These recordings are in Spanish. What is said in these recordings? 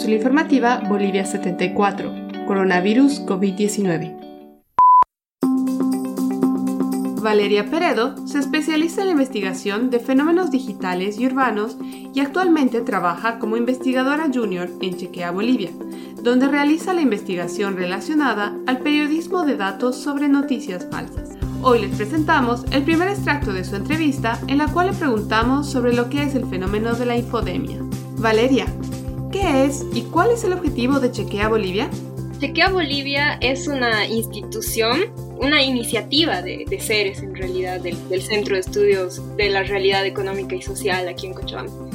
cápsula informativa Bolivia 74, coronavirus COVID-19. Valeria Peredo se especializa en la investigación de fenómenos digitales y urbanos y actualmente trabaja como investigadora junior en Chequea Bolivia, donde realiza la investigación relacionada al periodismo de datos sobre noticias falsas. Hoy les presentamos el primer extracto de su entrevista en la cual le preguntamos sobre lo que es el fenómeno de la infodemia. Valeria, ¿qué es y cuál es el objetivo de Chequea Bolivia? Chequea Bolivia es una institución, una iniciativa de, seres en realidad del, Centro de Estudios de la Realidad Económica y Social aquí en Cochabamba.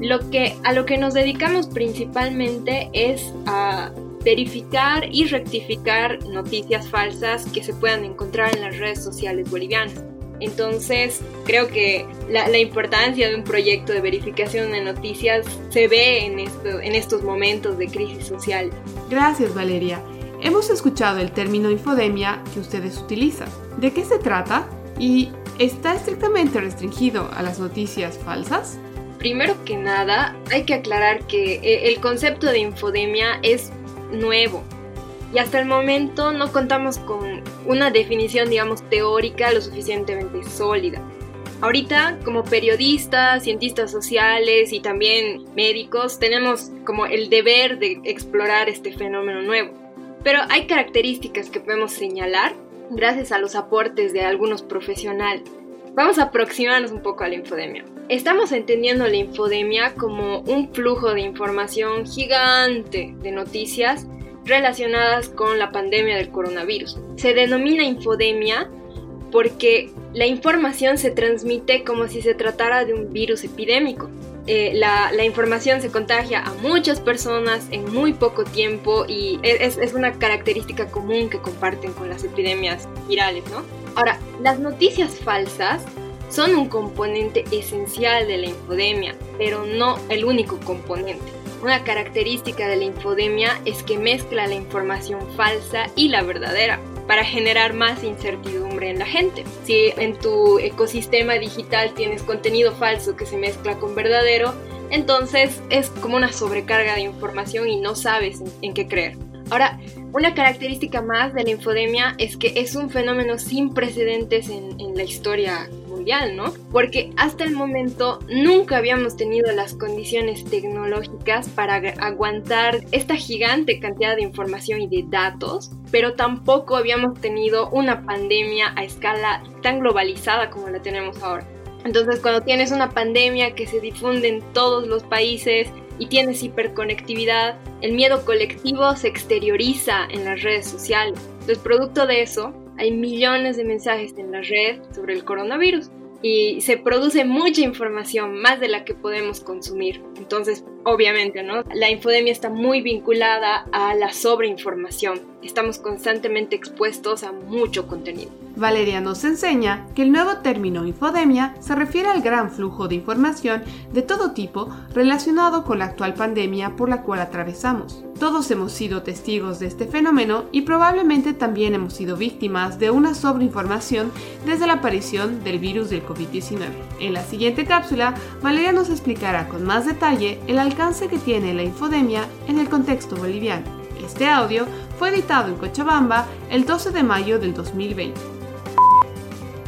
Lo que, a lo que nos dedicamos principalmente es a verificar y rectificar noticias falsas que se puedan encontrar en las redes sociales bolivianas. Entonces, creo que la, importancia de un proyecto de verificación de noticias se ve en, esto, en estos momentos de crisis social. Gracias, Valeria. Hemos escuchado el término infodemia que ustedes utilizan. ¿De qué se trata? ¿Y está estrictamente restringido a las noticias falsas? Primero que nada, hay que aclarar que eh, el concepto de infodemia es nuevo y hasta el momento no contamos con una definición, digamos, teórica lo suficientemente sólida. Ahorita, como periodistas, cientistas sociales y también médicos, tenemos como el deber de explorar este fenómeno nuevo. Pero hay características que podemos señalar gracias a los aportes de algunos profesionales. Vamos a aproximarnos un poco a la infodemia. Estamos entendiendo la infodemia como un flujo de información gigante de noticias relacionadas con la pandemia del coronavirus. Se denomina infodemia porque la información se transmite como si se tratara de un virus epidémico. Eh, la, información se contagia a muchas personas en muy poco tiempo y es, es, una característica común que comparten con las epidemias virales, ¿no? Ahora, las noticias falsas son un componente esencial de la infodemia, pero no el único componente. Una característica de la infodemia es que mezcla la información falsa y la verdadera para generar más incertidumbre en la gente. Si en tu ecosistema digital tienes contenido falso que se mezcla con verdadero, entonces es como una sobrecarga de información y no sabes en, qué creer. Ahora, una característica más de la infodemia es que es un fenómeno sin precedentes en, la historia ¿no? Porque hasta el momento nunca habíamos tenido las condiciones tecnológicas para aguantar esta gigante cantidad de información y de datos, pero tampoco habíamos tenido una pandemia a escala tan globalizada como la tenemos ahora. Entonces, cuando tienes una pandemia que se difunde en todos los países y tienes hiperconectividad, el miedo colectivo se exterioriza en las redes sociales. Entonces, producto de eso, hay millones de mensajes en la red sobre el coronavirus y se produce mucha información, más de la que podemos consumir. Entonces, obviamente, ¿no? La infodemia está muy vinculada a la sobreinformación. Estamos constantemente expuestos a mucho contenido. Valeria nos enseña que el nuevo término infodemia se refiere al gran flujo de información de todo tipo relacionado con la actual pandemia por la cual atravesamos. Todos hemos sido testigos de este fenómeno y probablemente también hemos sido víctimas de una sobreinformación desde la aparición del virus del COVID-19. En la siguiente cápsula, Valeria nos explicará con más detalle el alcance que tiene la infodemia en el contexto boliviano. Este audio fue editado en Cochabamba el 12 de mayo del 2020.